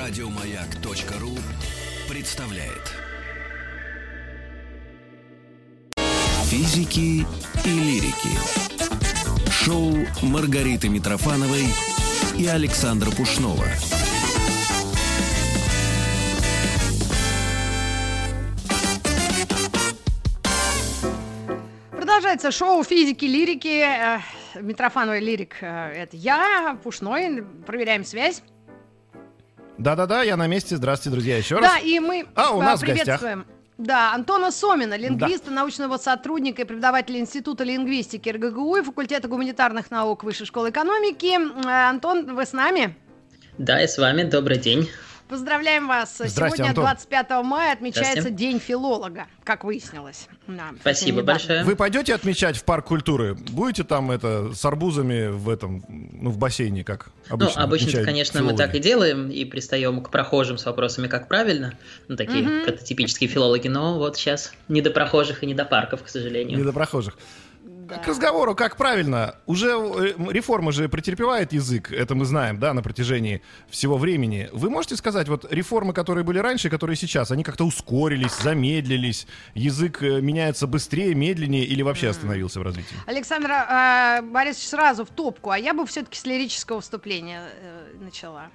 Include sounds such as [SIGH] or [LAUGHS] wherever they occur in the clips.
Радиомаяк.ру представляет. Физики и лирики. Шоу Маргариты Митрофановой и Александра Пушнова. Продолжается шоу физики, лирики. Э, Митрофановый лирик э, это я, Пушной. Проверяем связь. Да-да-да, я на месте. Здравствуйте, друзья, еще раз. Да, и мы А, у э, нас в гостях. приветствуем. Да, Антона Сомина, лингвиста, научного сотрудника и преподавателя Института лингвистики РГГУ и факультета гуманитарных наук Высшей школы экономики. Э, Антон, вы с нами? Да, я с вами. Добрый день. Поздравляем вас. Здрасте, Сегодня, Антон. 25 мая, отмечается. День филолога, как выяснилось. Да, Спасибо большое. Вы пойдете отмечать в парк культуры? Будете там это с арбузами в этом, ну, в бассейне, как Ну, обычно? обычно, отмечают конечно, мы филологи? так и делаем, и пристаем к прохожим с вопросами, как правильно. Ну, такие Мгм. прототипические филологи, но вот сейчас не до прохожих и не до парков, к сожалению. Не до прохожих. Да. К разговору, как правильно. Уже э, реформа же претерпевает язык, это мы знаем, да, на протяжении всего времени. Вы можете сказать, вот реформы, которые были раньше, которые сейчас, они как-то ускорились, замедлились, язык э, меняется быстрее, медленнее или вообще остановился в развитии? Александра э, Борисович сразу в топку, а я бы все-таки с лирического вступления э, начала.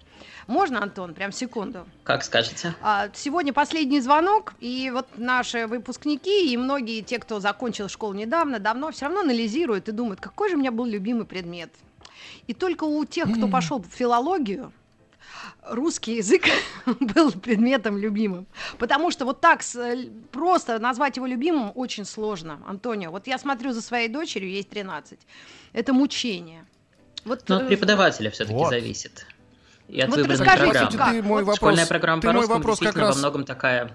Можно, Антон, прям секунду? Как скажете? А, Сегодня последний звонок, и вот наши выпускники и многие те, кто закончил школу недавно, давно, все равно анализируют и думают, какой же у меня был любимый предмет. И только у тех, кто пошел в филологию, русский язык [LAUGHS] был предметом любимым. Потому что вот так с- э, просто назвать его любимым очень сложно, Антонио. Вот я смотрю за своей дочерью, ей 13. Это мучение. Вот, Ну, от э, преподавателя все-таки Вот. зависит. И от Вот выбранной расскажите, программы. как? Ты мой Вот вопрос, Школьная программа ты по мой русскому вопрос как раз во многом такая,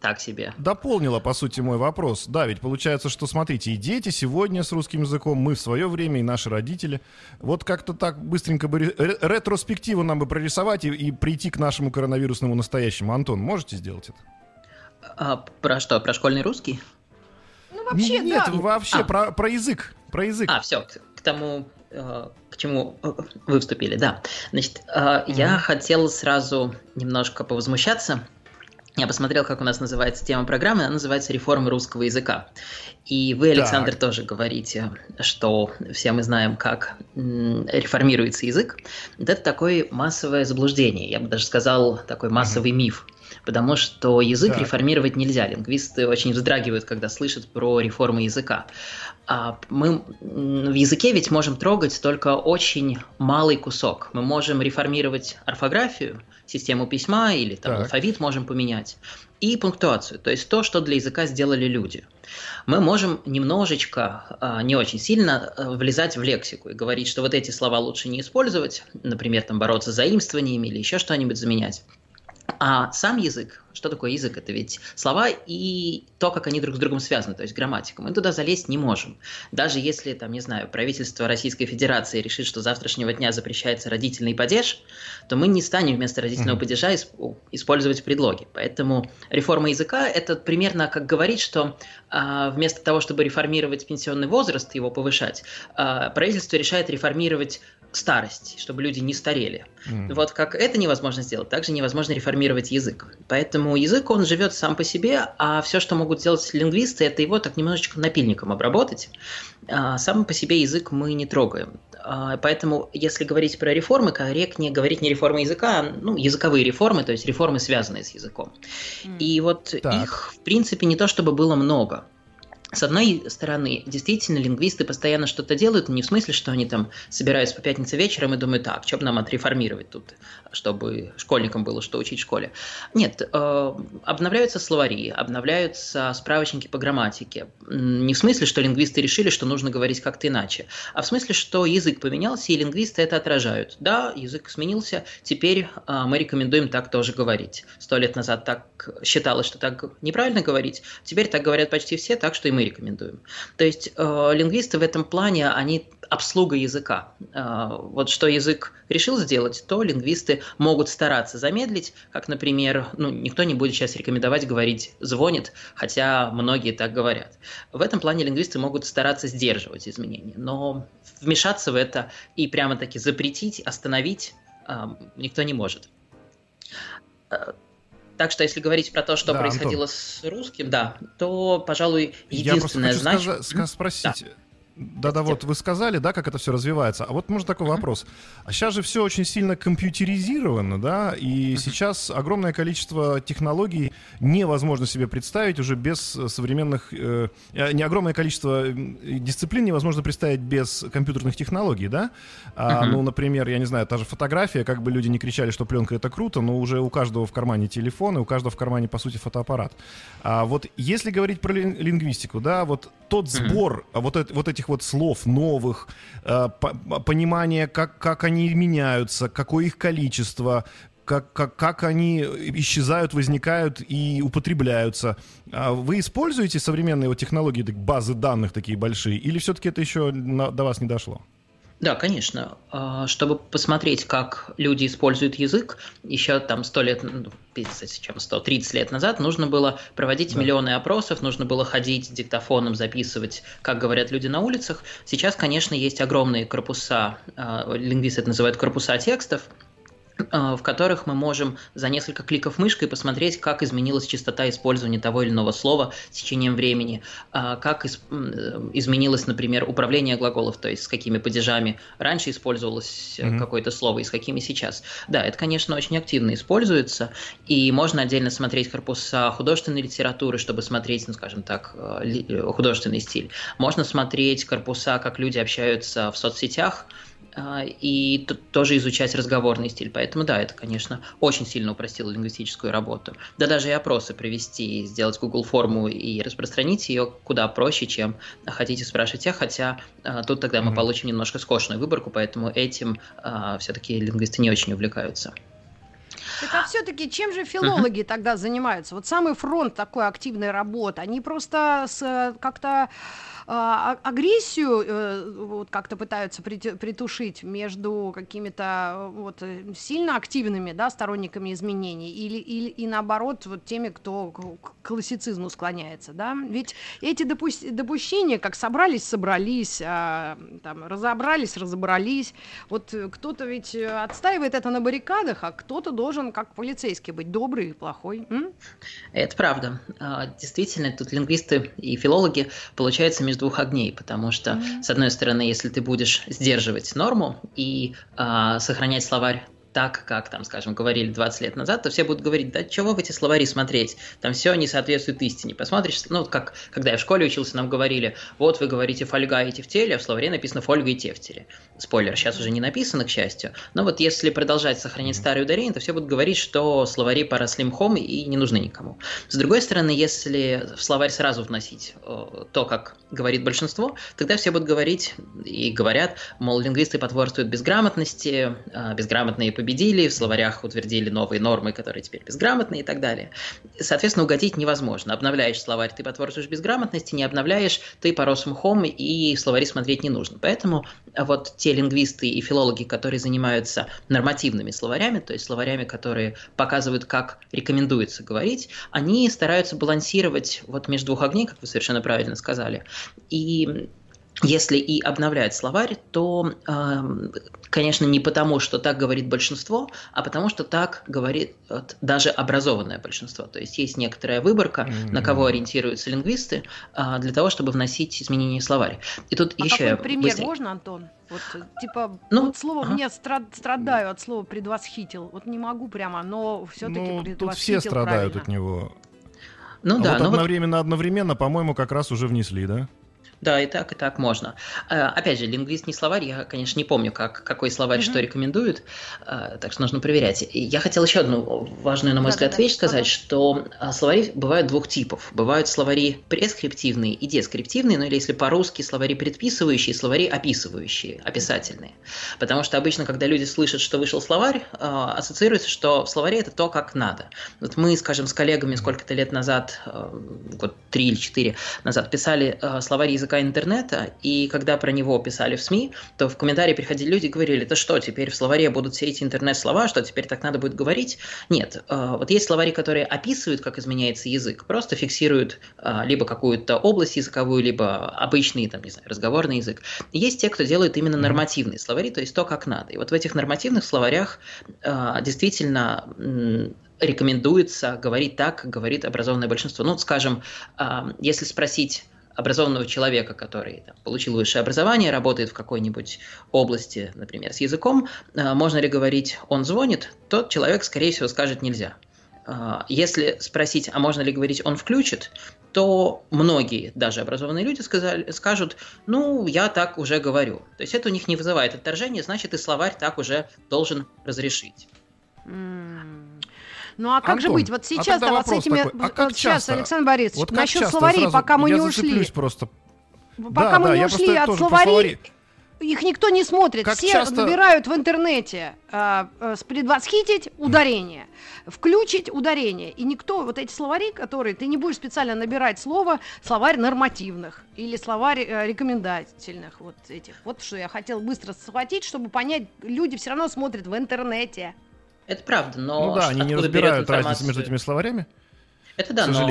так себе. дополнила, по сути, мой вопрос. Да, ведь получается, что, смотрите, и дети сегодня с русским языком, мы в свое время, и наши родители. Вот как-то так быстренько бы ре- ре- ретроспективу нам бы прорисовать и, и прийти к нашему коронавирусному настоящему. Антон, можете сделать это? А, про что? Про школьный русский? ну, вообще, Нет, да. вообще А. про, про язык. Про язык. А, все, к, тому, к чему э, вы вступили, да. Значит, э, я хотел сразу немножко повозмущаться. Я посмотрел, как у нас называется тема программы, она называется «Реформа русского языка». И вы, Александр, Так. тоже говорите, что все мы знаем, как реформируется язык. Вот это такое массовое заблуждение, я бы даже сказал, такой массовый миф. Потому что язык Так. реформировать нельзя. Лингвисты очень вздрагивают, когда слышат про реформу языка. А мы в языке ведь можем трогать только очень малый кусок. Мы можем реформировать орфографию, систему письма или там, Так. алфавит можем поменять. И пунктуацию, то есть то, что для языка сделали люди. Мы можем немножечко, а, не очень сильно, а, влезать в лексику и говорить, что вот эти слова лучше не использовать, например, там бороться с заимствованиями или еще что-нибудь заменять. А сам язык, что такое язык? Это ведь слова и то, как они друг с другом связаны, то есть грамматика. Мы туда залезть не можем. Даже если, там, не знаю, правительство Российской Федерации решит, что с завтрашнего дня запрещается родительный падеж, то мы не станем вместо родительного падежа исп- использовать предлоги. Поэтому реформа языка – это примерно как говорить, что а, вместо того, чтобы реформировать пенсионный возраст, его повышать, а, правительство решает реформировать старость, чтобы люди не старели. М. Вот как это невозможно сделать, также невозможно реформировать язык. Поэтому язык, он живет сам по себе, а все, что могут сделать лингвисты, это его так немножечко напильником обработать. А сам по себе язык мы не трогаем. А, Поэтому, если говорить про реформы, корректнее говорить не реформы языка, а ну, языковые реформы, то есть реформы, связанные с языком. М. И вот Так. их, в принципе, не то чтобы было много. С одной стороны, действительно, лингвисты постоянно что-то делают, не в смысле, что они там собираются по пятнице вечером и думают, так, что бы нам отреформировать тут, чтобы школьникам было что учить в школе. Нет, э, обновляются словари, обновляются справочники по грамматике. Не в смысле, что лингвисты решили, что нужно говорить как-то иначе, а в смысле, что язык поменялся, и лингвисты это отражают. Да, язык сменился, теперь э, мы рекомендуем так тоже говорить. Сто лет назад так считалось, что так неправильно говорить, теперь так говорят почти все, так что и мы рекомендуем. То есть э, лингвисты в этом плане, они обслуга языка. Э, вот что язык решил сделать, то лингвисты могут стараться замедлить, как, например, ну, никто не будет сейчас рекомендовать говорить «звонит», хотя многие так говорят. В этом плане лингвисты могут стараться сдерживать изменения, но вмешаться в это и прямо-таки запретить, остановить э, никто не может. Так что, если говорить про то, что да, происходило Антон. с русским, да, то, пожалуй, единственное Я просто хочу сказать, спросить. Да. Да-да, вот вы сказали, да, как это все развивается. А вот может такой вопрос. А сейчас же все очень сильно компьютеризировано, да, и сейчас огромное количество технологий невозможно себе представить уже без современных... Э, э не огромное количество дисциплин невозможно представить без компьютерных технологий, да? А, Ну, например, я не знаю, та же фотография, как бы люди не кричали, что пленка это круто, но уже у каждого в кармане телефон, и у каждого в кармане, по сути, фотоаппарат. А вот если говорить про лингвистику, да, вот тот сбор вот, вот этих вот слов новых, э, понимание, как, как они меняются, какое их количество, как, как, как они исчезают, возникают и употребляются. А вы используете современные вот технологии, базы данных такие большие, или все-таки это еще до вас не дошло? Да, конечно. А, чтобы посмотреть, как люди используют язык, еще там сто лет, ну, 50, чем 100, 30 лет назад нужно было проводить да. миллионы опросов, нужно было ходить диктофоном, записывать, как говорят люди на улицах. Сейчас, конечно, есть огромные корпуса, а, лингвисты это называют корпуса текстов, в которых мы можем за несколько кликов мышкой посмотреть, как изменилась частота использования того или иного слова с течением времени, а, как э, изменилось, например, управление глаголов, то есть с какими падежами раньше использовалось mm-hmm. какое-то слово и с какими сейчас. Да, это, конечно, очень активно используется, и можно отдельно смотреть корпуса художественной литературы, чтобы смотреть, ну, скажем так, художественный стиль. Можно смотреть корпуса, как люди общаются в соцсетях, и тоже изучать разговорный стиль. Поэтому да, это, конечно, очень сильно упростило лингвистическую работу. Да даже и опросы провести, сделать Google форму и распространить ее куда проще, чем хотите спрашивать я, хотя а, тут тогда мы mm-hmm. получим немножко скошенную выборку, поэтому этим а, все-таки лингвисты не очень увлекаются. Так а все-таки чем же филологи uh-huh. тогда занимаются? Вот самый фронт такой активной работы, они просто с, как-то а, а, агрессию э, вот как-то пытаются притушить между какими-то вот сильно активными, да, сторонниками изменений или, или и наоборот вот теми, кто к классицизму склоняется, да? Ведь эти допу- допущения, как собрались, собрались, а, там разобрались, разобрались. Вот кто-то ведь отстаивает это на баррикадах, а кто-то должен как полицейский быть добрый и плохой. М? Это правда. Действительно, тут лингвисты и филологи получается между двух огней, потому что, mm-hmm. с одной стороны, если ты будешь сдерживать норму и э, сохранять словарь так, как там, скажем, говорили 20 лет назад, то все будут говорить, да чего в эти словари смотреть, там все не соответствует истине. Посмотришь, ну, как когда я в школе учился, нам говорили, вот вы говорите фольга и тефтель, а в словаре написано фольга и тефтели. Спойлер, сейчас уже не написано, к счастью. Но вот если продолжать сохранять старые ударения, то все будут говорить, что словари поросли мхом и не нужны никому. С другой стороны, если в словарь сразу вносить то, как говорит большинство, тогда все будут говорить и говорят, мол, лингвисты потворствуют безграмотности, а, безграмотные победили, в словарях утвердили новые нормы, которые теперь безграмотные и так далее. Соответственно, угодить невозможно. Обновляешь словарь, ты потворствуешь безграмотности, не обновляешь, ты порос мхом, и словари смотреть не нужно. Поэтому вот те лингвисты и филологи, которые занимаются нормативными словарями, то есть словарями, которые показывают, как рекомендуется говорить, они стараются балансировать вот между двух огней, как вы совершенно правильно сказали. И если и обновлять словарь, то, эм, конечно, не потому, что так говорит большинство, а потому, что так говорит даже образованное большинство. То есть есть некоторая выборка, mm-hmm. на кого ориентируются лингвисты, а, для того, чтобы вносить изменения в словарь. И тут а еще какой пример быстрее... можно, Антон? Вот типа ну, вот слово ага. мне страд, страдаю от слова предвосхитил. Вот не могу прямо, но все-таки ну, предвосхитил. Тут все страдают правильно. от него. Ну а да, вот одновременно, вот... одновременно, по-моему, как раз уже внесли, да? Да, и так, и так можно. Э, опять же, лингвист не словарь, я, конечно, не помню, как, какой словарь mm-hmm. что рекомендует, э, так что нужно проверять. Я хотел еще одну важную, на мой да, взгляд, да, вещь сказать, что э, словари бывают двух типов. Бывают словари прескриптивные и дескриптивные, ну или если по-русски словари предписывающие, словари описывающие, описательные. Потому что обычно, когда люди слышат, что вышел словарь, ассоциируется, что в словаре это то, как надо. Вот мы, скажем, с коллегами сколько-то лет назад, год три или четыре назад, писали словарь языка языка интернета, и когда про него писали в СМИ, то в комментарии приходили люди и говорили, это что, теперь в словаре будут все эти интернет-слова, что теперь так надо будет говорить? Нет, э, вот есть словари, которые описывают, как изменяется язык, просто фиксируют э, либо какую-то область языковую, либо обычный, там, не знаю, разговорный язык. И есть те, кто делает именно нормативные словари, то есть то, как надо. И вот в этих нормативных словарях э, действительно рекомендуется говорить так, как говорит образованное большинство. Ну, скажем, если спросить образованного человека, который там, получил высшее образование, работает в какой-нибудь области, например, с языком, можно ли говорить «он звонит», тот человек, скорее всего, скажет «нельзя». Если спросить, а можно ли говорить «он включит», то многие, даже образованные люди, сказали, скажут, ну, я так уже говорю. То есть это у них не вызывает отторжения, значит, и словарь так уже должен разрешить. Ну а как Антон, же быть? Вот сейчас а вот с этими... Такой, а как сейчас, часто? Александр Борисович, вот насчет словарей, сразу, пока мы не ушли. просто. Пока да, мы да, не ушли от словарей, их никто не смотрит. Как Все часто... набирают в интернете э, э, предвосхитить ударение, включить ударение. И никто, вот эти словари, которые ты не будешь специально набирать слово, словарь нормативных или словарь э, рекомендательных, вот этих. Вот что я хотел быстро схватить, чтобы понять, люди все равно смотрят в интернете. Это правда, но... Ну да, они не разбирают разницу между этими словарями. Это да, но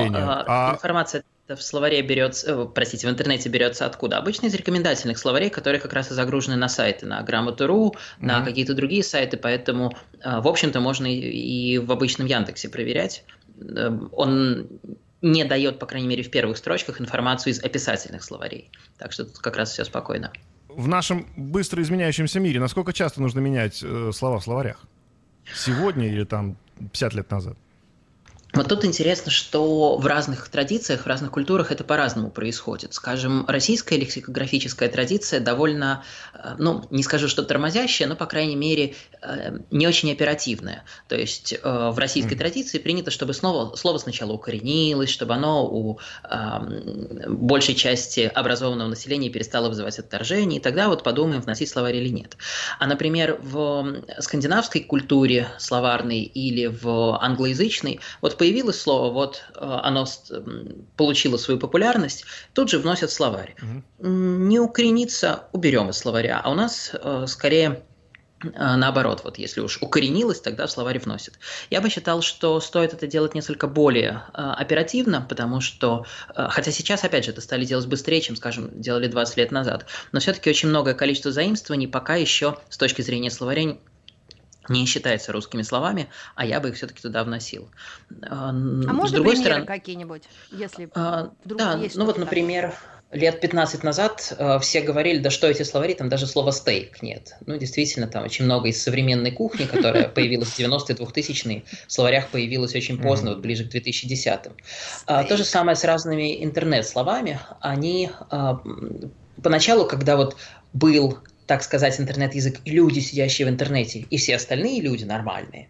а, информация в словаре берется, э, простите, в интернете берется откуда? Обычно из рекомендательных словарей, которые как раз и загружены на сайты, на грамоту.ру, mm-hmm. на какие-то другие сайты, поэтому, э, в общем-то, можно и в обычном Яндексе проверять. Э, он не дает, по крайней мере, в первых строчках информацию из описательных словарей. Так что тут как раз все спокойно. В нашем быстро изменяющемся мире насколько часто нужно менять э, слова в словарях? Сегодня или там 50 лет назад? Вот тут интересно, что в разных традициях, в разных культурах это по-разному происходит. Скажем, российская лексикографическая традиция довольно, э, ну, не скажу, что тормозящая, но, по крайней мере, э, не очень оперативная. То есть э, в российской mm. традиции принято, чтобы слово, слово сначала укоренилось, чтобы оно у э, большей части образованного населения перестало вызывать отторжение, и тогда вот подумаем, вносить словарь или нет. А, например, в скандинавской культуре словарной или в англоязычной, вот появилось слово, вот э, оно получило свою популярность, тут же вносят словарь. Угу. Не укорениться, уберем из словаря, а у нас э, скорее э, наоборот, вот если уж укоренилось, тогда в словарь вносят. Я бы считал, что стоит это делать несколько более э, оперативно, потому что, э, хотя сейчас, опять же, это стали делать быстрее, чем, скажем, делали 20 лет назад, но все-таки очень многое количество заимствований пока еще с точки зрения словаря не считается русскими словами, а я бы их все-таки туда вносил. А, а можно другой примеры стороны, какие-нибудь, если а, вдруг да, есть ну вот, например, лет 15 назад э, все говорили, да что эти словари, там даже слова стейк нет. Ну, действительно, там очень много из современной кухни, которая [LAUGHS] появилась в 90-е, 2000-е, в словарях появилась очень поздно, вот ближе к 2010-м. А, то же самое с разными интернет-словами. Они а, поначалу, когда вот был так сказать, интернет-язык, люди, сидящие в интернете, и все остальные люди нормальные,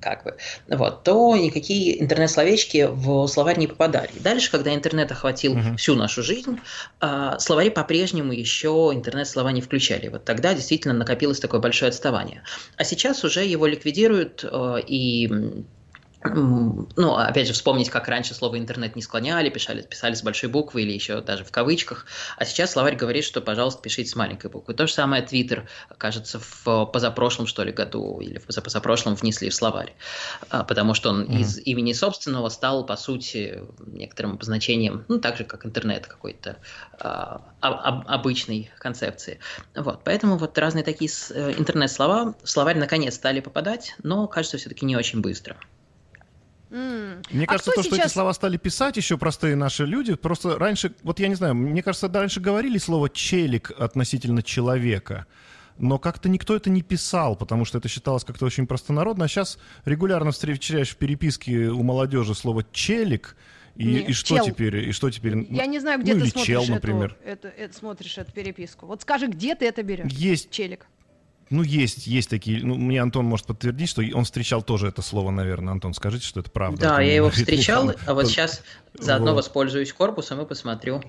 как бы, вот, то никакие интернет-словечки в словарь не попадали. Дальше, когда интернет охватил uh-huh. всю нашу жизнь, э, словари по-прежнему еще интернет-слова не включали. Вот тогда действительно накопилось такое большое отставание. А сейчас уже его ликвидируют, э, и ну, опять же, вспомнить, как раньше слово интернет не склоняли, писали, писали с большой буквы или еще даже в кавычках, а сейчас словарь говорит, что, пожалуйста, пишите с маленькой буквы. То же самое Твиттер, кажется, в позапрошлом, что ли, году или в позапрошлом внесли в словарь, а, потому что он mm-hmm. из имени собственного стал, по сути, некоторым обозначением, ну, так же, как интернет какой-то а, обычной концепции. Вот, поэтому вот разные такие э, интернет-слова в словарь наконец стали попадать, но, кажется, все-таки не очень быстро. Mm. Мне а кажется, то, сейчас... что эти слова стали писать еще простые наши люди, просто раньше, вот я не знаю, мне кажется, раньше говорили слово «челик» относительно человека, но как-то никто это не писал, потому что это считалось как-то очень простонародно, а сейчас регулярно встречаешь в переписке у молодежи слово «челик», и, не, и что чел. теперь? И что теперь? Я не знаю, где ну, ты смотришь, чел, например. Эту, эту, эту, смотришь эту переписку. Вот скажи, где ты это берешь? Есть. Челик. Ну, есть, есть такие. Ну, мне Антон может подтвердить, что он встречал тоже это слово, наверное. Антон, скажите, что это правда. Да, я его встречал, а вот сейчас заодно вот. воспользуюсь корпусом и посмотрю.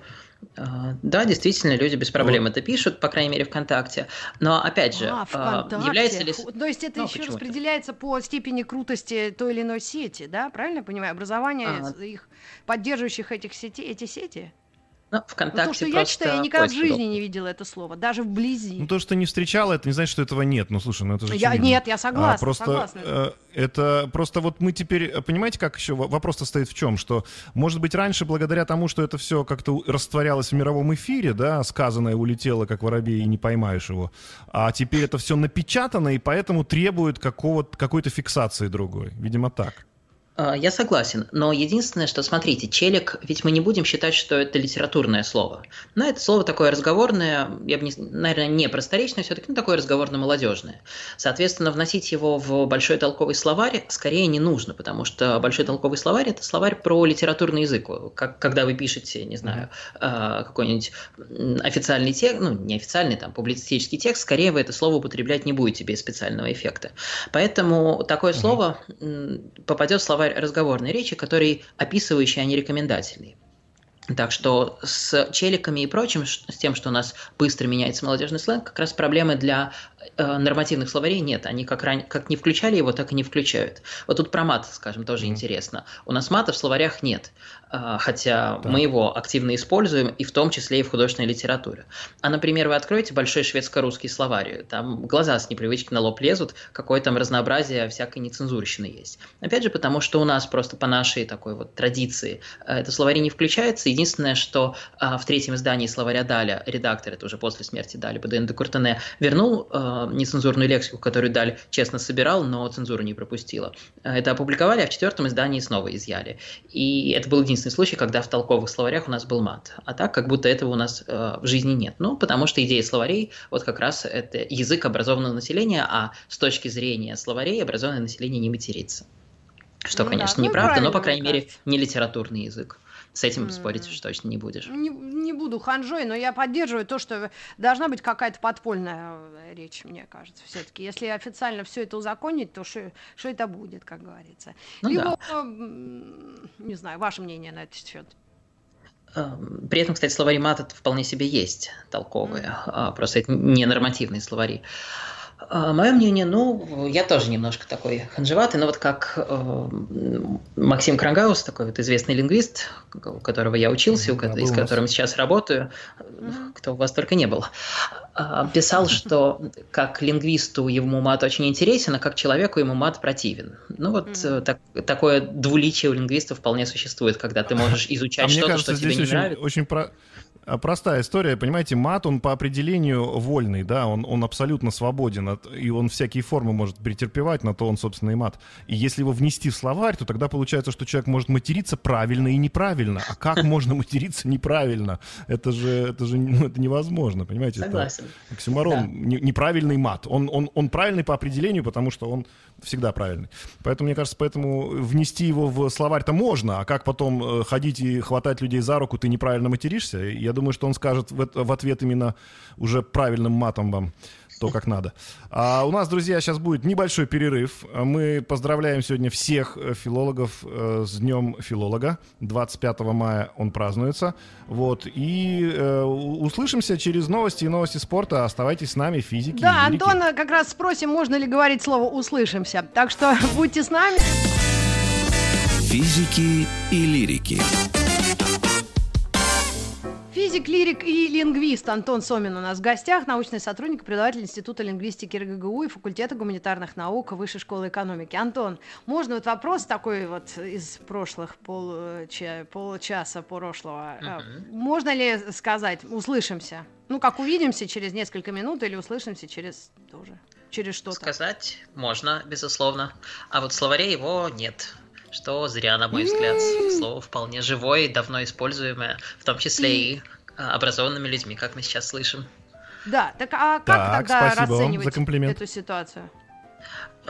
А, да, действительно, люди без проблем вот. это пишут, по крайней мере, ВКонтакте. Но опять же, а, ВКонтакте. является ли... То есть это ну, еще распределяется по степени крутости той или иной сети, да? Правильно я понимаю? Образование а... их поддерживающих этих сетей, эти сети? Ну, ВКонтакте ну, то, что я читаю, я никогда в жизни удобно. не видела это слово, даже вблизи. Ну, то, что не встречала, это не значит, что этого нет. Ну, слушай, ну это же я, Нет, я согласна, а, просто, согласна. Э, это просто вот мы теперь, понимаете, как еще вопрос-то стоит в чем? Что, может быть, раньше, благодаря тому, что это все как-то растворялось в мировом эфире, да, сказанное улетело, как воробей, и не поймаешь его, а теперь это все напечатано, и поэтому требует какого-то, какой-то фиксации другой. Видимо, так. А, я согласен, но единственное, что, смотрите, челик, ведь мы не будем считать, что это литературное слово. Но это слово такое разговорное, я бы, не, наверное, не просторечное все-таки, но такое разговорно-молодежное. Соответственно, вносить его в большой толковый словарь скорее не нужно, потому что большой толковый словарь – это словарь про литературный язык. Как, когда вы пишете, не знаю, а, какой-нибудь официальный текст, ну, не официальный, там, публицистический текст, скорее вы это слово употреблять не будете без специального эффекта. Поэтому такое слово попадет в словарь разговорной речи, который описывающий, а не рекомендательный. Так что с челиками и прочим, с тем, что у нас быстро меняется молодежный сленг, как раз проблемы для нормативных словарей нет. Они как, ран... как не включали его, так и не включают. Вот тут про мат, скажем, тоже mm. интересно. У нас мата в словарях нет. А, хотя да. мы его активно используем, и в том числе и в художественной литературе. А, например, вы откроете большой шведско-русский словарь, там глаза с непривычки на лоб лезут, какое там разнообразие всякой нецензурщины есть. Опять же, потому что у нас просто по нашей такой вот традиции э, это словари не включается. Единственное, что а, в третьем издании словаря Даля редактор, это уже после смерти Дали, Баден де Куртене, вернул э, нецензурную лексику, которую Даль честно собирал, но цензуру не пропустила. Э, это опубликовали, а в четвертом издании снова изъяли. И это был единственный случай, когда в толковых словарях у нас был мат. А так, как будто этого у нас э, в жизни нет. Ну, потому что идея словарей, вот как раз это язык образованного населения, а с точки зрения словарей образованное население не матерится. Что, ну, конечно, да. Ну, неправда, но, по крайней мере, не литературный язык. С этим mm. спорить уж точно не будешь. Не, не буду ханжой, но я поддерживаю то, что должна быть какая-то подпольная э, речь, мне кажется, все-таки. Если официально все это узаконить, то что это будет, как говорится. Ну, Либо, да. не знаю, ваше мнение на этот счет. Эм, при этом, кстати, словари мат вполне себе есть толковые, mm. просто это не нормативные словари. А, Мое мнение, ну, я тоже немножко такой ханжеватый, но вот как э, Максим Крангаус, такой вот известный лингвист, у которого я учился, да, у, с которым сейчас работаю, кто у вас только не был, э, писал, [LAUGHS] что как лингвисту ему мат очень интересен, а как человеку ему мат противен. Ну вот mm. так, такое двуличие у лингвистов вполне существует, когда ты можешь [LAUGHS] изучать а что-то, что тебе не очень, нравится. Очень про а, простая история, понимаете, мат, он по определению вольный, да, он, он абсолютно свободен, и он всякие формы может претерпевать, на то он, собственно, и мат. И если его внести в словарь, то тогда получается, что человек может материться правильно и неправильно. А как можно материться неправильно? Это же, это же ну, это невозможно, понимаете? Согласен. Это оксюморон, да. неправильный мат. Он, он, он правильный по определению, потому что он всегда правильный. Поэтому, мне кажется, поэтому внести его в словарь-то можно, а как потом э, ходить и хватать людей за руку, ты неправильно материшься? Я думаю, что он скажет в, в ответ именно уже правильным матом вам то, как надо. А у нас, друзья, сейчас будет небольшой перерыв. Мы поздравляем сегодня всех э, филологов э, с Днем филолога. 25 мая он празднуется. Вот. И э, услышимся через новости и новости спорта. Оставайтесь с нами, физики. Да, Антона как раз спросим, можно ли говорить слово «услышимся». Так что [LAUGHS] будьте с нами. Физики и лирики. Физик, лирик и лингвист Антон Сомин у нас в гостях, научный сотрудник, преподаватель Института лингвистики РГГУ и факультета гуманитарных наук Высшей школы экономики. Антон, можно вот вопрос такой вот из прошлых пол, получаса прошлого. Uh-huh. Можно ли сказать, услышимся? Ну, как увидимся через несколько минут или услышимся через тоже, через что-то? Сказать можно, безусловно. А вот в словаре его нет что зря, на мой взгляд. Слово вполне живое, давно используемое, в том числе и образованными людьми, как мы сейчас слышим. Да, так а как так, тогда расценивать эту ситуацию?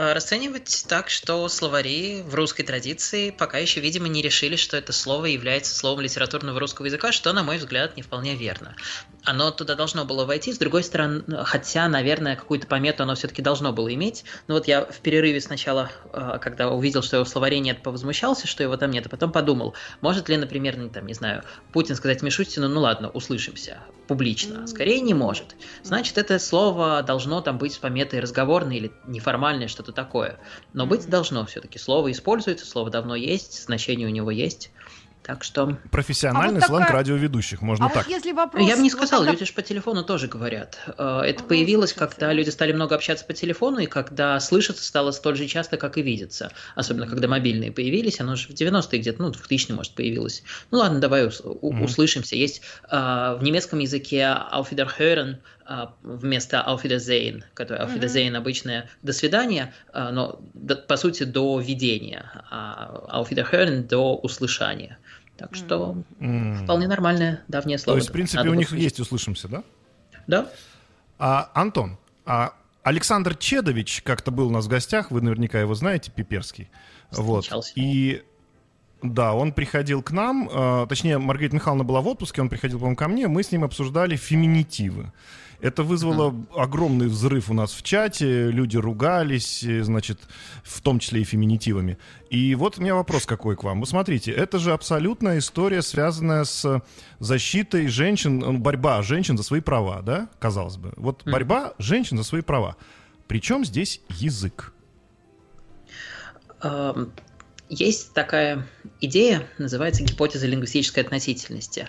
А, расценивать так, что словари в русской традиции пока еще, видимо, не решили, что это слово является словом литературного русского языка, что, на мой взгляд, не вполне верно. Оно туда должно было войти, с другой стороны, хотя, наверное, какую-то помету оно все-таки должно было иметь. Но вот я в перерыве сначала, а, когда увидел, что его в словаре нет, повозмущался, что его там нет, а потом подумал, может ли, например, ну, там, не знаю, Путин сказать Мишустину, ну ладно, услышимся публично. Скорее не может. Значит, это слово должно там быть с пометой разговорной или неформальной, что-то что-то такое. Но быть должно все-таки. Слово используется, слово давно есть, значение у него есть. Так что... Профессиональный А вот сленг такая- радиоведущих, можно А так. вот если вопрос... Я бы не вот сказал, тогда- люди же по телефону тоже говорят. Э, Это Ну, появилось, слышатся, когда да. люди стали много общаться по телефону, и когда слышаться стало столь же часто, как и видеться. Особенно, когда мобильные появились, оно же в 90-е где-то, ну, 2000 может, появилось. Ну ладно, давай у- Мгм. услышимся. Есть э, в немецком языке auf Wiederhören вместо auf Wiedersehen, которое auf Мгм. Wiedersehen обычное «до свидания», э, но по сути до видения, а auf Wiederhören до услышания. Так что М. вполне нормальное давнее То слово. есть, в принципе, Надо у них услышать. есть услышимся, да? Да? А, Антон, а Александр Чедович как-то был у нас в гостях, вы наверняка его знаете, Пиперский. Вот. Встречался. И да, он приходил к нам, э, точнее, Маргарита Михайловна была в отпуске, он приходил, по-моему, ко мне, мы с ним обсуждали феминитивы. Это вызвало огромный взрыв у нас в чате, люди ругались, э, значит, в том числе и феминитивами. И вот у меня вопрос какой к вам. Вы смотрите, это же абсолютная история, связанная с защитой женщин, ну, борьба женщин за свои права, да, казалось бы. Вот борьба женщин за свои права. Причем здесь язык? Эм, Есть такая идея, называется гипотеза лингвистической относительности,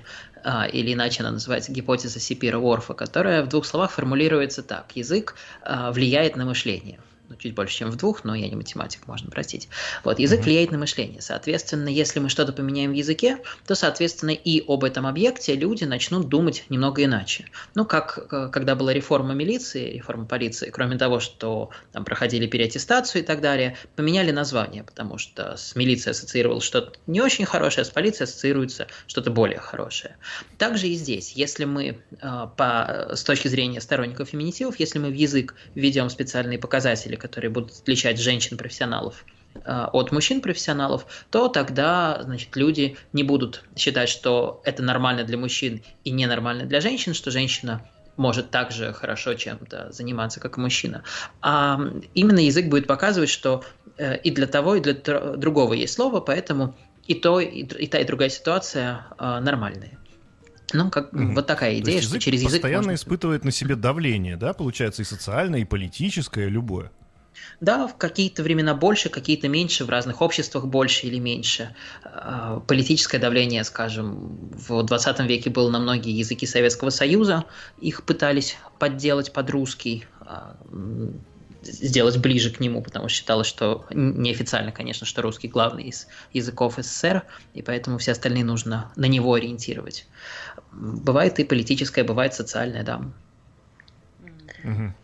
или иначе она называется гипотеза Сипира-Уорфа, которая в двух словах формулируется так. Язык а, влияет на мышление. Ну, чуть больше, чем в двух, но я не математик, можно простить. Вот, язык Мгм. влияет на мышление. Соответственно, если мы что-то поменяем в языке, то, соответственно, и об этом объекте люди начнут думать немного иначе. Ну, как э, когда была реформа милиции, реформа полиции, кроме того, что там проходили переаттестацию и так далее, поменяли название, потому что с милицией ассоциировалось что-то не очень хорошее, а с полицией ассоциируется что-то более хорошее. Также и здесь, если мы э, по, с точки зрения сторонников феминитивов, если мы в язык введем специальные показатели, которые будут отличать женщин-профессионалов э, от мужчин-профессионалов, то тогда, значит, люди не будут считать, что это нормально для мужчин и ненормально для женщин, что женщина может так же хорошо чем-то заниматься, как и мужчина. А именно язык будет показывать, что э, и для того, и для другого есть слово, поэтому и то, и, и та, и другая ситуация э, нормальные. Ну, как Мгм. вот такая идея, что язык через язык постоянно можно- испытывает на себе давление, да, получается, и социальное, и политическое, любое. Да, в какие-то времена больше, какие-то меньше, в разных обществах больше или меньше. Э, Политическое давление, скажем, в 20 веке было на многие языки Советского Союза. Их пытались подделать под русский, а, сделать ближе к нему, потому что считалось, что неофициально, конечно, что русский главный из языков СССР, и поэтому все остальные нужно на него ориентировать. Бывает и политическое, бывает социальное, да. Мгм.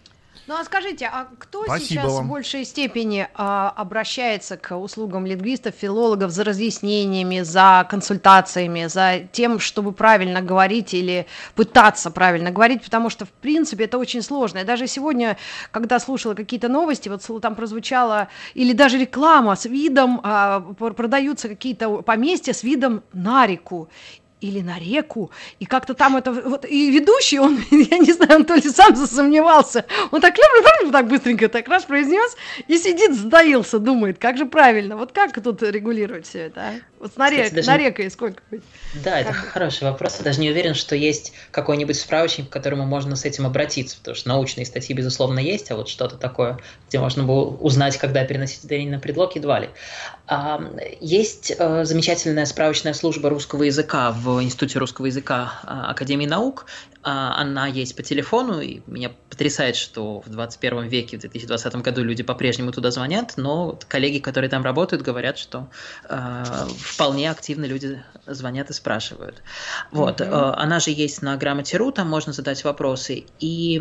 Ну а скажите, а кто Спасибо сейчас вам. в большей степени а, обращается к услугам лингвистов, филологов за разъяснениями, за консультациями, за тем, чтобы правильно говорить или пытаться правильно говорить, потому что в принципе это очень сложно. Я даже сегодня, когда слушала какие-то новости, вот там прозвучала или даже реклама с видом, а, пр- продаются какие-то поместья с видом на реку или на реку, и как-то там это, вот, и ведущий, он, [LAUGHS] я не знаю, он то ли сам засомневался, он так, так быстренько так раз произнес, и сидит, сдаился, думает, как же правильно, вот как тут регулировать все это, а? Вот с на, Кстати, даже- на рекой сколько быть? Да, это Как хороший вопрос. Я даже не уверен, что есть какой-нибудь справочник, к которому можно с этим обратиться, потому что научные статьи, безусловно, есть, а вот что-то такое, где можно было узнать, когда переносить ударение на предлог, едва ли. А, Есть э, замечательная справочная служба русского языка в Институте русского языка а, Академии наук. А, Она есть по телефону, и меня потрясает, что в 21 веке, в 2020 году люди по-прежнему туда звонят, но коллеги, которые там работают, говорят, что э, вполне активно люди звонят и спрашивают. Вот, э, она же есть на грамоте.ру, там можно задать вопросы, и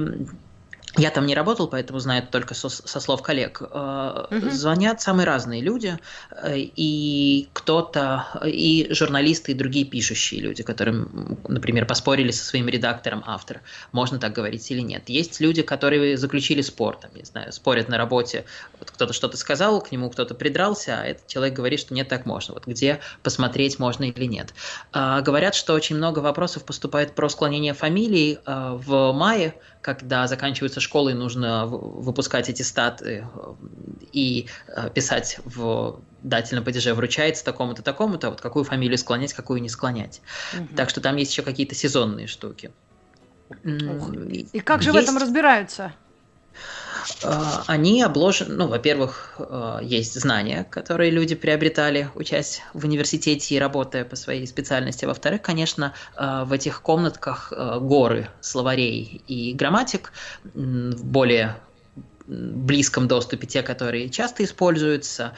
я там не работал, поэтому знаю это только со, со слов коллег. Мгм. Звонят самые разные люди, э, и кто-то, и журналисты, и другие пишущие люди, которые, например, поспорили со своим редактором автор, можно так говорить или нет. Есть люди, которые заключили спор, там, не знаю, спорят на работе, вот кто-то что-то сказал, к нему кто-то придрался, а этот человек говорит, что нет, так можно. Вот где посмотреть можно или нет. А, Говорят, что очень много вопросов поступает про склонение фамилий а, в мае, когда заканчивается школа и нужно в- выпускать эти статы и а, писать в дательном падеже вручается такому-то, такому-то, вот какую фамилию склонять, какую не склонять. Так что там есть еще какие-то сезонные штуки. И как же в есть- этом разбираются? Они обложены, ну, во-первых, есть знания, которые люди приобретали, учась в университете и работая по своей специальности. Во-вторых, конечно, в этих комнатках горы словарей и грамматик в более близком доступе те, которые часто используются,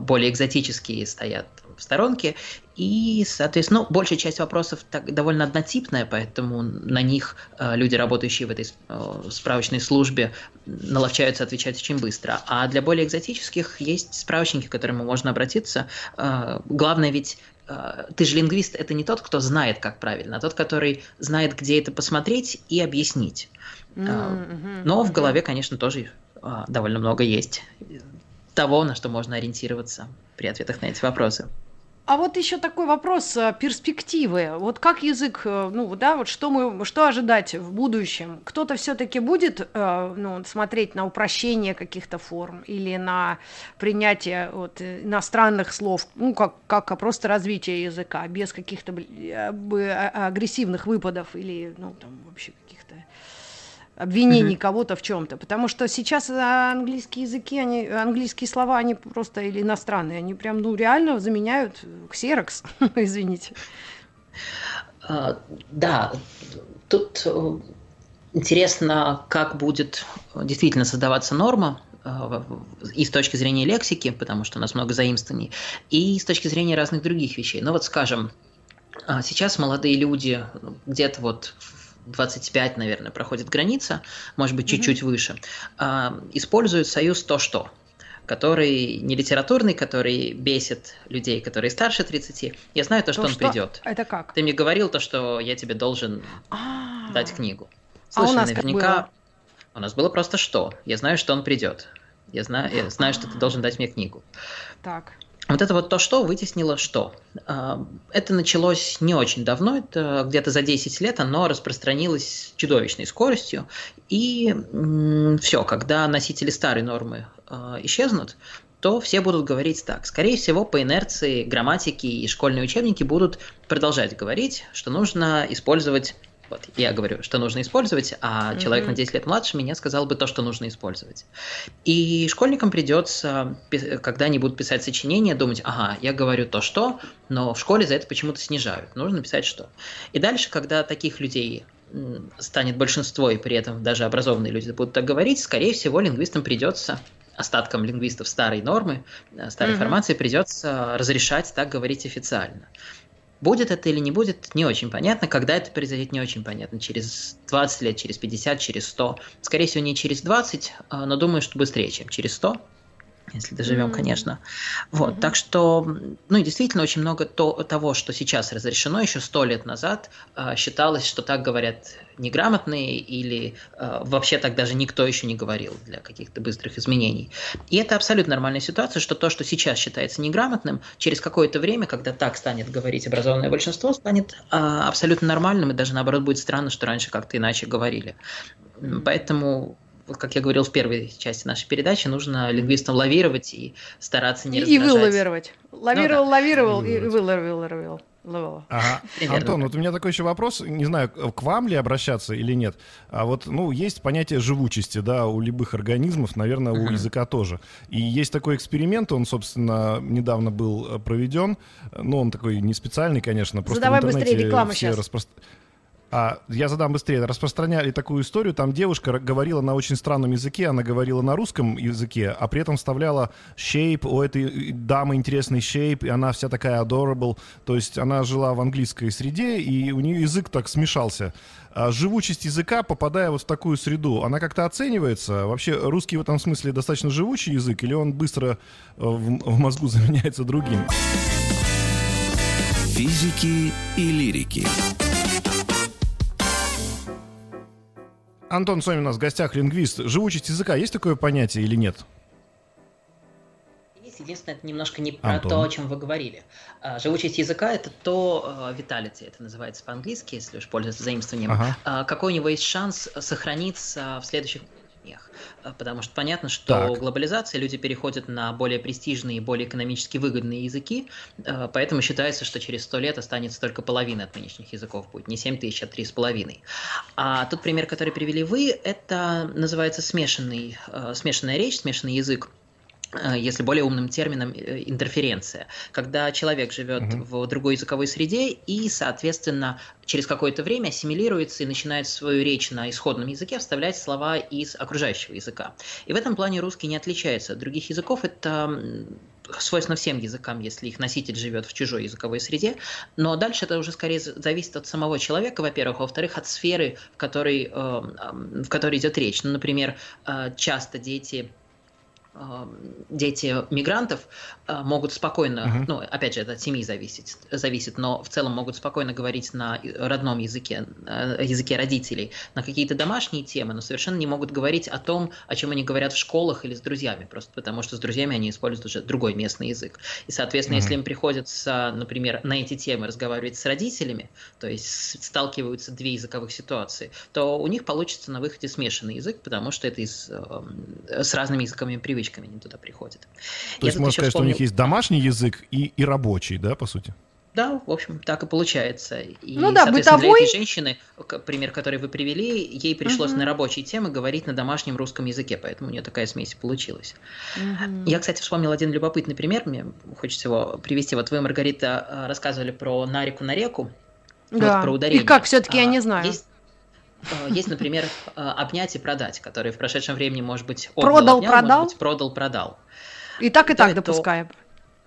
более экзотические стоят в сторонке, и, соответственно, ну, большая часть вопросов так, довольно однотипная, поэтому на них э, люди, работающие в этой э, справочной службе, наловчаются отвечать очень быстро. А для более экзотических есть справочники, к которым можно обратиться. Э, главное ведь э, ты же лингвист, это не тот, кто знает, как правильно, а тот, который знает, где это посмотреть и объяснить. Mm-hmm. Но в голове, конечно, тоже э, довольно много есть того, на что можно ориентироваться при ответах на эти вопросы. А вот еще такой вопрос э, перспективы. Вот как язык, э, ну да, вот что мы, что ожидать в будущем? Кто-то все-таки будет, э, ну, смотреть на упрощение каких-то форм или на принятие вот, иностранных слов, ну как как просто развитие языка без каких-то а, агрессивных выпадов или, ну там вообще обвинений mm-hmm. кого-то в чем-то, потому что сейчас английские языки, они, английские слова, они просто или иностранные, они прям, ну, реально заменяют ксерокс, [LAUGHS] извините. Uh, да, тут э, интересно, как будет действительно создаваться норма, э, и с точки зрения лексики, потому что у нас много заимствований, и с точки зрения разных других вещей. Ну вот, скажем, а, сейчас молодые люди где-то вот 25, наверное, проходит граница, может быть, чуть-чуть mm-hmm. выше, э, используют союз «то что», который не литературный, который бесит людей, которые старше 30. Я знаю то, что то он что? придет. Это как? Ты мне говорил то, что я тебе должен А-а-а. дать книгу. Слушай, а у нас наверняка... Как было? У нас было просто что. Я знаю, что он придет. Я знаю, я знаю, что ты должен дать мне книгу. Так. Вот это вот то, что вытеснило что. А, это началось не очень давно, это где-то за 10 лет оно распространилось чудовищной скоростью. И все, когда носители старой нормы а, исчезнут, то все будут говорить так. Скорее всего, по инерции грамматики и школьные учебники будут продолжать говорить, что нужно использовать вот, я говорю, что нужно использовать, а mm-hmm. человек на 10 лет младше меня сказал бы то, что нужно использовать. И школьникам придется, когда они будут писать сочинения, думать, ага, я говорю то, что, но в школе за это почему-то снижают. Нужно писать что. И дальше, когда таких людей станет большинство, и при этом даже образованные люди будут так говорить, скорее всего, лингвистам придется остаткам лингвистов старой нормы, э, старой mm-hmm. формации придется разрешать так говорить официально. Будет это или не будет, не очень понятно. Когда это произойдет, не очень понятно. Через 20 лет, через 50, через 100. Скорее всего, не через 20, а, но думаю, что быстрее, чем через 100 если доживем, mm-hmm. конечно. Вот, mm-hmm. так что, ну и действительно очень много то, того, что сейчас разрешено, еще сто лет назад э, считалось, что так говорят неграмотные или э, вообще так даже никто еще не говорил для каких-то быстрых изменений. И это абсолютно нормальная ситуация, что то, что сейчас считается неграмотным, через какое-то время, когда так станет говорить образованное большинство, станет э, абсолютно нормальным, и даже наоборот будет странно, что раньше как-то иначе говорили. Поэтому как я говорил в первой части нашей передачи, нужно лингвистам лавировать и стараться не и, раздражать. И вылавировать. Лавировал, ну, да. лавировал и вылавировал. вылавировал. Ага. Антон, вот у меня такой еще вопрос, не знаю, к вам ли обращаться или нет. А вот, ну, есть понятие живучести, да, у любых организмов, наверное, у языка тоже. И есть такой эксперимент, он, собственно, недавно был проведен, но он такой не специальный, конечно, просто Задавай в интернете быстрее рекламу все сейчас. А, я задам быстрее. Распространяли такую историю. Там девушка говорила на очень странном языке. Она говорила на русском языке, а при этом вставляла shape. У этой дамы интересный shape, и она вся такая adorable. То есть она жила в английской среде, и у нее язык так смешался. А живучесть языка, попадая вот в такую среду, она как-то оценивается? Вообще русский в этом смысле достаточно живучий язык, или он быстро э, в, в мозгу [LAUGHS] заменяется другим? Физики и лирики. Антон Сомин у нас в гостях, лингвист. Живучесть языка, есть такое понятие или нет? Есть, единственное, это немножко не про Антон. то, о чем вы говорили. А, живучесть языка – это то, vitality, это называется по-английски, если уж пользоваться заимствованием. Ага. А, какой у него есть шанс сохраниться в следующих поколениях. э, потому что понятно, что так. глобализация, люди переходят на более престижные, более экономически выгодные языки, э, поэтому считается, что через сто лет останется только половина от нынешних языков будет, не 7 тысяч, а половиной. А тот пример, который привели вы, это называется смешанный, смешанная речь, смешанный язык. Э, если более умным термином, э, интерференция, когда человек живет угу. в другой языковой среде и, соответственно, через какое-то время ассимилируется и начинает свою речь на исходном языке вставлять слова из окружающего языка. И в этом плане русский не отличается от других языков. Это свойственно всем языкам, если их носитель живет в чужой языковой среде, но дальше это уже скорее зависит от самого человека, во-первых, во-вторых, от сферы, в которой, э, в которой идет речь. Ну, например, часто дети дети мигрантов а, могут спокойно, uh-huh. ну, опять же, это от семьи зависит, зависит, но в целом могут спокойно говорить на родном языке, языке родителей, на какие-то домашние темы, но совершенно не могут говорить о том, о чем они говорят в школах или с друзьями, просто потому что с друзьями они используют уже другой местный язык. И, соответственно, uh-huh. если им приходится, например, на эти темы разговаривать с родителями, то есть сталкиваются две языковых ситуации, то у них получится на выходе смешанный язык, потому что это из, с разными языковыми привычками они туда приходят. То есть можно сказать, вспомнил... что у них есть домашний язык и, и рабочий, да, по сути? Да, в общем, так и получается. И, ну да, бытовой... для этой женщины, пример, который вы привели, ей пришлось угу. на рабочей теме говорить на домашнем русском языке, поэтому у нее такая смесь получилась. Угу. Я, кстати, вспомнил один любопытный пример, мне хочется его привести. Вот вы, Маргарита, а, рассказывали про Нарику на реку, да. вот, про ударение. И как все-таки, а, я не знаю. Есть есть, например, обнять и продать, который в прошедшем времени может быть продал, обнял, продал, может быть, продал, продал. И так и так допускаем. То...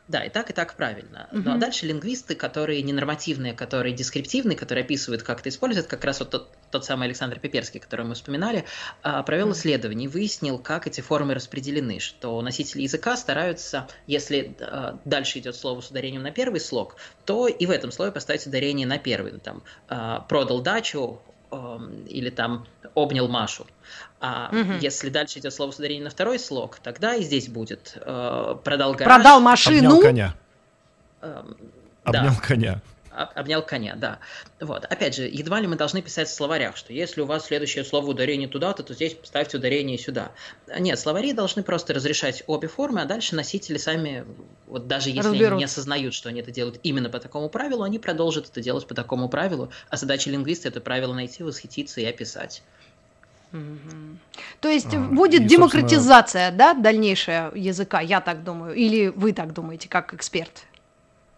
Да, и так, и так правильно. Угу. Ну а дальше лингвисты, которые ненормативные, которые дескриптивные, которые описывают, как это используют, как раз вот тот, тот самый Александр Пиперский, который мы вспоминали, а, провел исследование и выяснил, как эти формы распределены, что носители языка стараются, если дальше идет слово с ударением на первый слог, то и в этом слове поставить ударение на первый. Ну, там, продал дачу, или там обнял Машу. А угу. если дальше идет слово ударение на второй слог, тогда и здесь будет э, продал гараж. Продал машину. Обнял коня. Э, Обнял да. коня обнял коня, да. Вот. Опять же, едва ли мы должны писать в словарях, что если у вас следующее слово ударение туда-то, то здесь ставьте ударение сюда. Нет, словари должны просто разрешать обе формы, а дальше носители сами, вот даже если Разберут. они не осознают, что они это делают именно по такому правилу, они продолжат это делать по такому правилу, а задача лингвиста это правило найти, восхититься и описать. То есть а, будет и, демократизация, собственно... да, дальнейшая языка, я так думаю, или вы так думаете, как эксперт?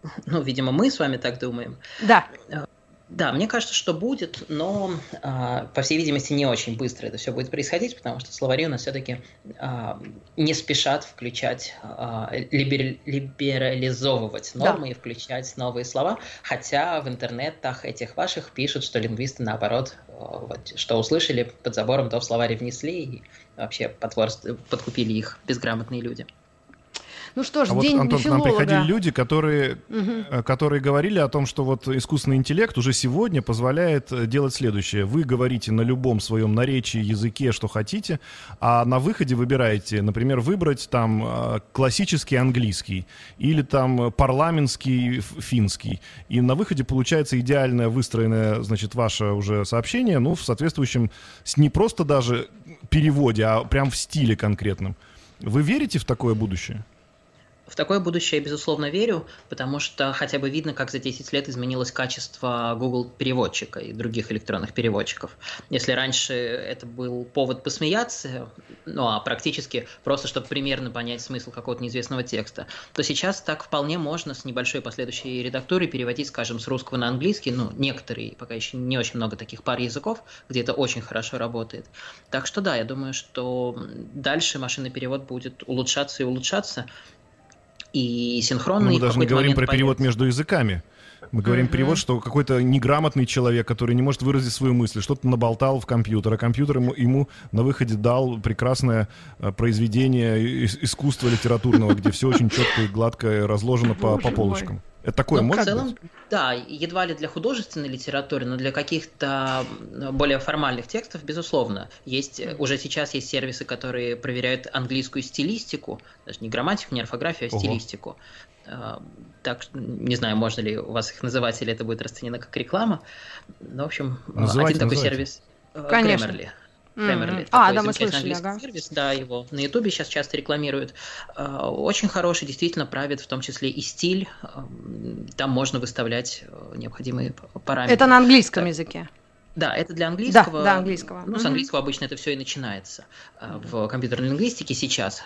[LAUGHS] Ну, видимо, мы с вами так думаем. Да. Э, да, мне кажется, что будет, но, а, по всей видимости, не очень быстро это все будет происходить, потому что словари у нас все-таки а, не спешат включать, а, либерализовывать нормы да. и включать новые слова, хотя в интернетах этих ваших пишут, что лингвисты, наоборот, вот, что услышали под забором, то в словаре внесли и вообще подкупили их безграмотные люди. Ну что ж, а день вот, Антон, филолога. к нам приходили люди, которые, угу. которые говорили о том, что вот искусственный интеллект уже сегодня позволяет э, делать следующее. Вы говорите на любом своем наречии, языке, что хотите, а на выходе выбираете, например, выбрать там э, классический английский или там парламентский финский. И на выходе получается идеальное выстроенное, значит, ваше уже сообщение, ну, в соответствующем, не просто даже переводе, а прям в стиле конкретном. Вы верите в такое будущее? В такое будущее я, безусловно, верю, потому что хотя бы видно, как за 10 лет изменилось качество Google переводчика и других электронных переводчиков. Если раньше это был повод посмеяться, ну а практически просто, чтобы примерно понять смысл какого-то неизвестного текста, то сейчас так вполне можно с небольшой последующей редактурой переводить, скажем, с русского на английский, ну, некоторые, пока еще не очень много таких пар языков, где это очень хорошо работает. Так что да, я думаю, что дальше машинный перевод будет улучшаться и улучшаться, и синхронный. мы даже не говорим про перевод между языками. Мы говорим uh-huh. перевод, что какой-то неграмотный человек, который не может выразить свою мысль, что-то наболтал в компьютер, а компьютер ему, ему на выходе дал прекрасное э, произведение искусства литературного, где все очень четко и гладко разложено по, по полочкам. Это такое ну, может в целом, быть? Да, едва ли для художественной литературы, но для каких-то более формальных текстов, безусловно. Есть, уже сейчас есть сервисы, которые проверяют английскую стилистику, даже не грамматику, не орфографию, а Ого. стилистику. А, так, не знаю, можно ли у вас их называть, или это будет расценено как реклама. Но, в общем, называйте, один такой называйте. сервис э, Конечно. Grammarly. Grammarly. А, Такой да, мы слышали, ага. сервис, да, его на Ютубе сейчас часто рекламируют. Э, Очень хороший, действительно правит в том числе и стиль. Там можно выставлять э, необходимые параметры. Это на английском Так. языке. Да, это для английского. да, английского. Ну, с Мгм. английского обычно это все и начинается э, в компьютерной лингвистике сейчас,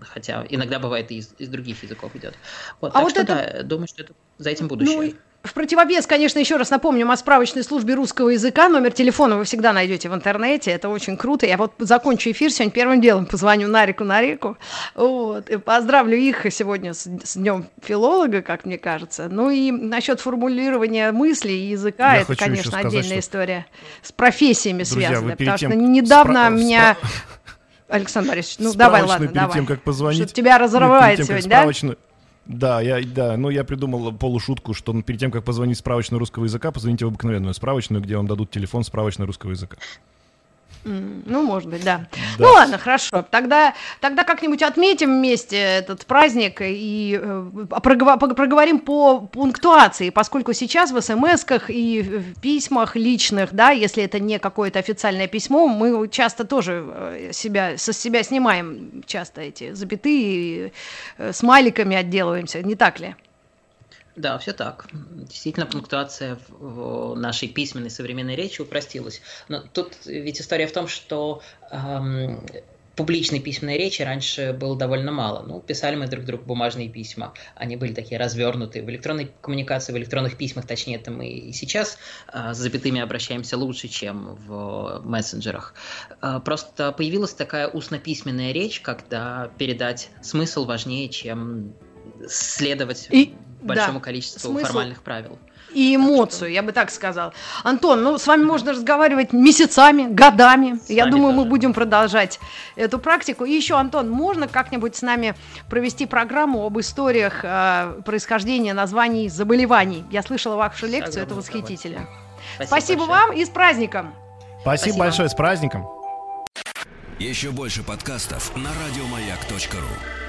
хотя иногда бывает и из, из других языков идет. Вот, А так вот что это- да, думаю, что это за этим будущее. Ну, в противовес, конечно, еще раз напомним о справочной службе русского языка. Номер телефона вы всегда найдете в интернете. Это очень круто. Я вот закончу эфир сегодня первым делом. Позвоню Нарику на реку. Вот. И поздравлю их сегодня с, с Днем филолога, как мне кажется. Ну и насчет формулирования мыслей и языка, Я это, конечно, сказать, отдельная что- история. С профессиями Друзья, перед Потому тем что недавно спра- меня... спра- Александр Борисович, ну давай, ладно, перед давай. тем, как позвонить. Что тебя Ну, разрывает тем, как сегодня, да? Да, я, да, ну я придумал полушутку, что перед тем, как позвонить в справочную русского языка, позвоните в обыкновенную справочную, где вам дадут телефон справочной русского языка. Ну, может быть, да. Да. Ну ладно, хорошо. Тогда, тогда как-нибудь отметим вместе этот праздник и э, пог- проговорим по пунктуации, поскольку сейчас в смс-ках и в письмах личных, да, если это не какое-то официальное письмо, мы часто тоже э, себя, со себя снимаем часто эти запятые, и, э, смайликами отделываемся, не так ли? Да, все так. Действительно, пунктуация в нашей письменной современной речи упростилась. Но тут ведь история в том, что эм, публичной письменной речи раньше было довольно мало. Ну, писали мы друг другу бумажные письма. Они были такие развернутые. В электронной коммуникации, в электронных письмах, точнее, это мы и сейчас э, с запятыми обращаемся лучше, чем в мессенджерах. Э, Просто появилась такая устно-письменная речь, когда передать смысл важнее, чем следовать И- большому да, количеству смысл- формальных правил. И эмоцию, я бы так сказал. Антон, ну с вами можно разговаривать месяцами, годами. С я думаю, мы тоже. будем продолжать эту практику. И еще, Антон, можно как-нибудь с нами провести программу об историях э, происхождения названий заболеваний? Я слышала вашу лекцию, это восхитительно. Спасибо, Спасибо большое. вам и с праздником! Спасибо, Спасибо. большое, с праздником. Еще больше подкастов на радиомаяк.ру.